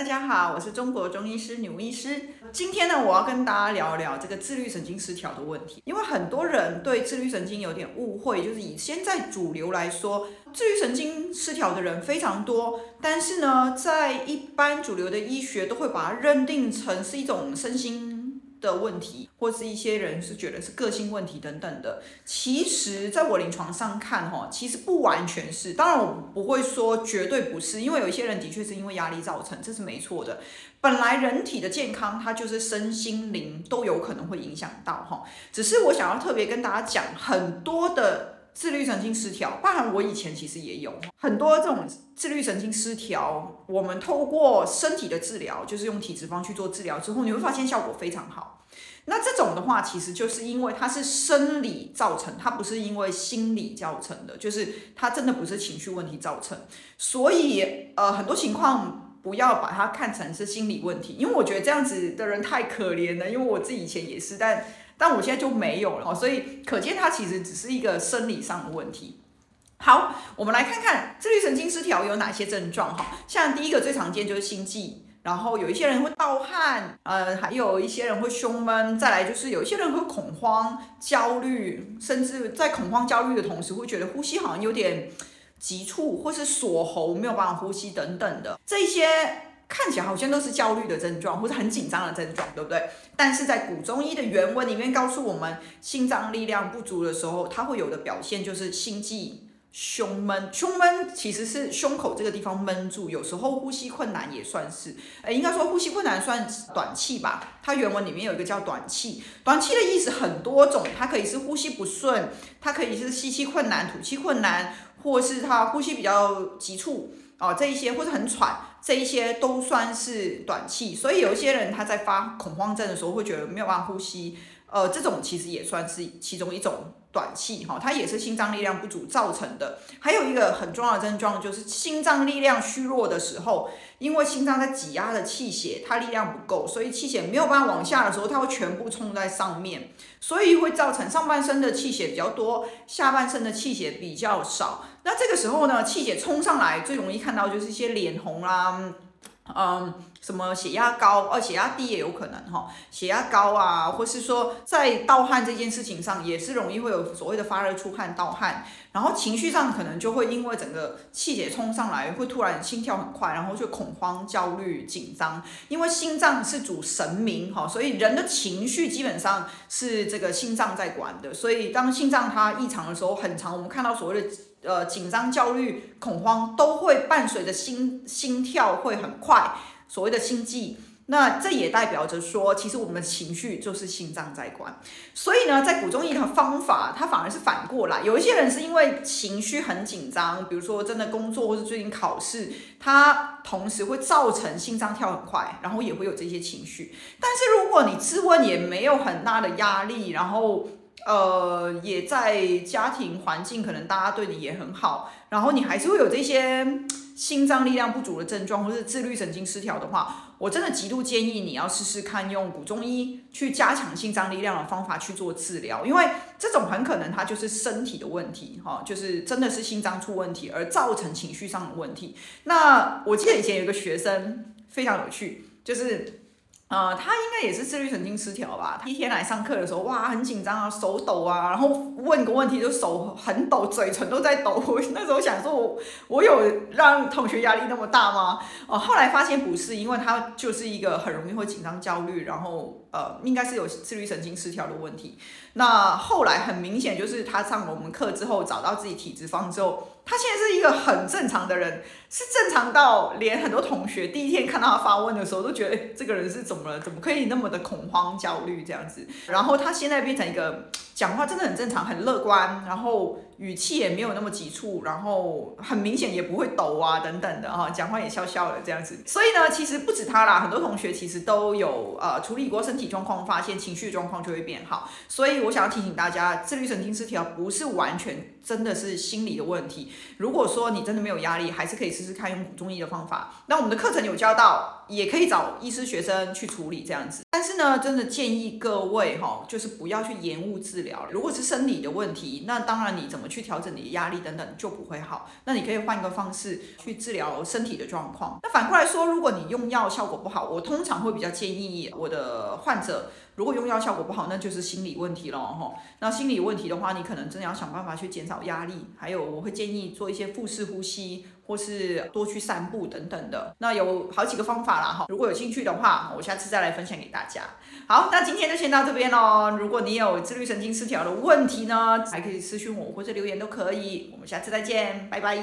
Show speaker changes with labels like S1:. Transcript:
S1: 大家好，我是中国中医师牛医师。今天呢，我要跟大家聊聊这个自律神经失调的问题。因为很多人对自律神经有点误会，就是以现在主流来说，自律神经失调的人非常多，但是呢，在一般主流的医学都会把它认定成是一种身心。的问题，或是一些人是觉得是个性问题等等的。其实，在我临床上看，哈，其实不完全是。当然，我不会说绝对不是，因为有一些人的确是因为压力造成，这是没错的。本来人体的健康，它就是身心灵都有可能会影响到，哈。只是我想要特别跟大家讲，很多的自律神经失调，包含我以前其实也有很多这种自律神经失调。我们透过身体的治疗，就是用体质方去做治疗之后，你会发现效果非常好。那这种的话，其实就是因为它是生理造成，它不是因为心理造成的，就是它真的不是情绪问题造成。所以，呃，很多情况不要把它看成是心理问题，因为我觉得这样子的人太可怜了。因为我自己以前也是，但但我现在就没有了，所以可见它其实只是一个生理上的问题。好，我们来看看自律神经失调有哪些症状哈，像第一个最常见就是心悸。然后有一些人会盗汗，呃，还有一些人会胸闷，再来就是有一些人会恐慌、焦虑，甚至在恐慌、焦虑的同时，会觉得呼吸好像有点急促，或是锁喉，没有办法呼吸等等的。这些看起来好像都是焦虑的症状，或是很紧张的症状，对不对？但是在古中医的原文里面告诉我们，心脏力量不足的时候，它会有的表现就是心悸。胸闷，胸闷其实是胸口这个地方闷住，有时候呼吸困难也算是，诶，应该说呼吸困难算短气吧。它原文里面有一个叫短气，短气的意思很多种，它可以是呼吸不顺，它可以是吸气困难、吐气困难，或是它呼吸比较急促哦，这一些或者很喘，这一些都算是短气。所以有一些人他在发恐慌症的时候会觉得没有办法呼吸，呃，这种其实也算是其中一种。短气哈，它也是心脏力量不足造成的。还有一个很重要的症状就是心脏力量虚弱的时候，因为心脏在挤压的气血，它力量不够，所以气血没有办法往下的时候，它会全部冲在上面，所以会造成上半身的气血比较多，下半身的气血比较少。那这个时候呢，气血冲上来，最容易看到就是一些脸红啦。um, 嗯，什么血压高，哦，血压低也有可能哈，血压高啊，或是说在盗汗这件事情上，也是容易会有所谓的发热出汗、盗汗，然后情绪上可能就会因为整个气血冲上来，会突然心跳很快，然后就恐慌、焦虑、紧张，因为心脏是主神明哈，所以人的情绪基本上是这个心脏在管的，所以当心脏它异常的时候，很常我们看到所谓的。呃，紧张、焦虑、恐慌都会伴随着心心跳会很快，所谓的心悸。那这也代表着说，其实我们的情绪就是心脏在管。所以呢，在古中医的方法，它反而是反过来。有一些人是因为情绪很紧张，比如说真的工作或是最近考试，它同时会造成心脏跳很快，然后也会有这些情绪。但是如果你自问也没有很大的压力，然后。呃，也在家庭环境，可能大家对你也很好，然后你还是会有这些心脏力量不足的症状，或是自律神经失调的话，我真的极度建议你要试试看用古中医去加强心脏力量的方法去做治疗，因为这种很可能它就是身体的问题，哈，就是真的是心脏出问题而造成情绪上的问题。那我记得以前有个学生非常有趣，就是。呃，他应该也是自律神经失调吧？他一天来上课的时候，哇，很紧张啊，手抖啊，然后问个问题就手很抖，嘴唇都在抖。我那时候想说我，我有让同学压力那么大吗？哦、后来发现不是，因为他就是一个很容易会紧张、焦虑，然后呃，应该是有自律神经失调的问题。那后来很明显就是他上了我们课之后，找到自己体质方之后。他现在是一个很正常的人，是正常到连很多同学第一天看到他发问的时候都觉得，哎，这个人是怎么了？怎么可以那么的恐慌、焦虑这样子？然后他现在变成一个讲话真的很正常、很乐观，然后语气也没有那么急促，然后很明显也不会抖啊等等的哈，讲话也笑笑的这样子。所以呢，其实不止他啦，很多同学其实都有呃处理过身体状况，发现情绪状况就会变好。所以我想要提醒大家，自律神经失调不是完全真的是心理的问题。如果说你真的没有压力，还是可以试试看用中医的方法。那我们的课程有教到。也可以找医师学生去处理这样子。但是呢，真的建议各位哈，就是不要去延误治疗。如果是生理的问题，那当然你怎么去调整你的压力等等就不会好。那你可以换一个方式去治疗身体的状况。那反过来说，如果你用药效果不好，我通常会比较建议我的患者。如果用药效果不好，那就是心理问题了哈。那心理问题的话，你可能真的要想办法去减少压力，还有我会建议做一些腹式呼吸，或是多去散步等等的。那有好几个方法啦哈。如果有兴趣的话，我下次再来分享给大家。好，那今天就先到这边喽。如果你有自律神经失调的问题呢，还可以私信我或者留言都可以。我们下次再见，拜拜。